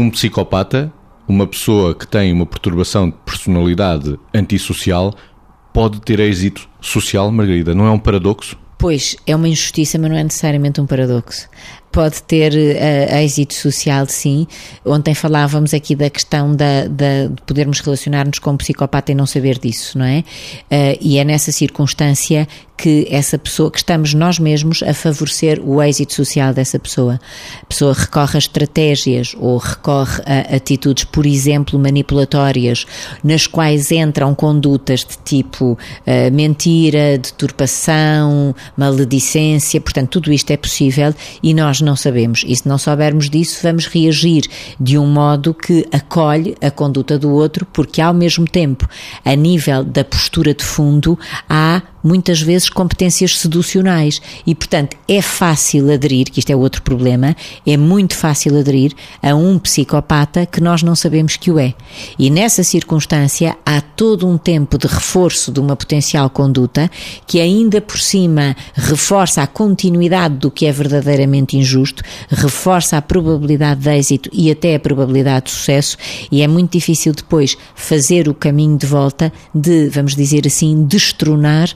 Um psicopata, uma pessoa que tem uma perturbação de personalidade antissocial, pode ter êxito social, Margarida? Não é um paradoxo? Pois, é uma injustiça, mas não é necessariamente um paradoxo pode ter uh, êxito social, sim. Ontem falávamos aqui da questão da, da, de podermos relacionar-nos com um psicopata e não saber disso, não é? Uh, e é nessa circunstância que essa pessoa, que estamos nós mesmos a favorecer o êxito social dessa pessoa. A pessoa recorre a estratégias ou recorre a atitudes, por exemplo, manipulatórias, nas quais entram condutas de tipo uh, mentira, deturpação, maledicência, portanto, tudo isto é possível e nós não sabemos. E se não soubermos disso, vamos reagir de um modo que acolhe a conduta do outro, porque ao mesmo tempo, a nível da postura de fundo, há muitas vezes competências seducionais e, portanto, é fácil aderir, que isto é outro problema, é muito fácil aderir a um psicopata que nós não sabemos que o é. E nessa circunstância há todo um tempo de reforço de uma potencial conduta que ainda por cima reforça a continuidade do que é verdadeiramente injusto, reforça a probabilidade de êxito e até a probabilidade de sucesso e é muito difícil depois fazer o caminho de volta de, vamos dizer assim, destronar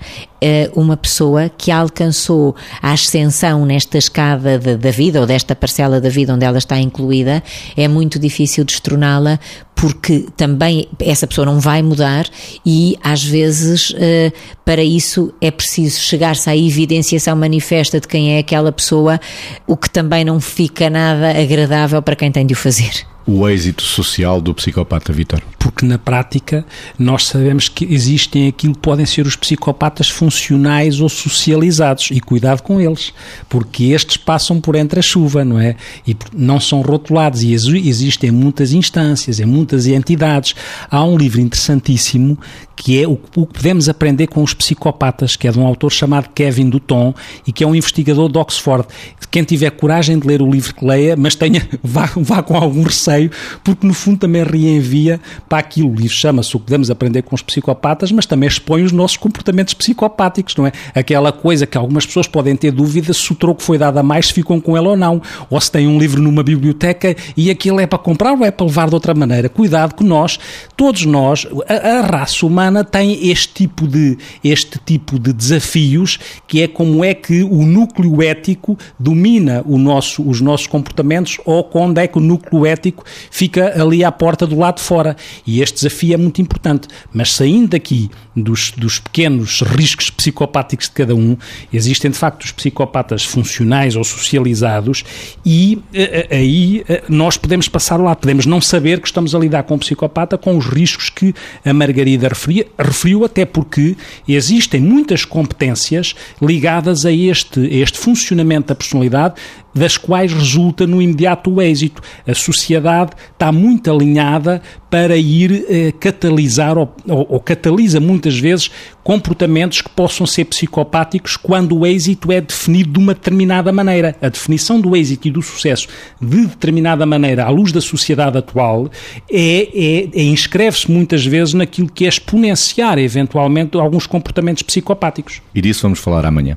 uma pessoa que alcançou a ascensão nesta escada de, da vida ou desta parcela da vida onde ela está incluída, é muito difícil destroná-la porque também essa pessoa não vai mudar e às vezes eh, para isso é preciso chegar-se à evidenciação manifesta de quem é aquela pessoa, o que também não fica nada agradável para quem tem de o fazer o êxito social do psicopata, Vitor? Porque na prática nós sabemos que existem aquilo que podem ser os psicopatas funcionais ou socializados e cuidado com eles, porque estes passam por entre a chuva, não é? E não são rotulados e existem muitas instâncias, em muitas entidades. Há um livro interessantíssimo que é o, que podemos aprender com os psicopatas, que é de um autor chamado Kevin Dutton e que é um investigador de Oxford. Quem tiver coragem de ler o livro que leia, mas tenha, vá, vá com algum receio, porque no fundo também reenvia para aquilo. O livro chama-se O que podemos aprender com os psicopatas, mas também expõe os nossos comportamentos psicopáticos, não é? Aquela coisa que algumas pessoas podem ter dúvida se o troco foi dado a mais, ficam com ele ou não. Ou se tem um livro numa biblioteca e aquilo é para comprar ou é para levar de outra maneira. Cuidado que nós, todos nós, a, a raça humana tem este tipo de, este tipo de desafios, que é como é que o núcleo ético domina o nosso, os nossos comportamentos ou quando é que o núcleo ético fica ali à porta do lado de fora. E este desafio é muito importante. Mas saindo daqui dos, dos pequenos riscos psicopáticos de cada um, existem de facto os psicopatas funcionais ou socializados e eh, eh, aí eh, nós podemos passar lá, podemos não saber que estamos a lidar com um psicopata com os riscos que a Margarida referiu referiu, até porque existem muitas competências ligadas a este, a este funcionamento da personalidade das quais resulta no imediato o êxito. A sociedade está muito alinhada para ir eh, catalisar ou, ou, ou, catalisa muitas vezes comportamentos que possam ser psicopáticos quando o êxito é definido de uma determinada maneira. A definição do êxito e do sucesso de determinada maneira à luz da sociedade atual é, é, é inscreve-se muitas vezes naquilo que é exponenciar eventualmente alguns comportamentos psicopáticos. E disso vamos falar amanhã.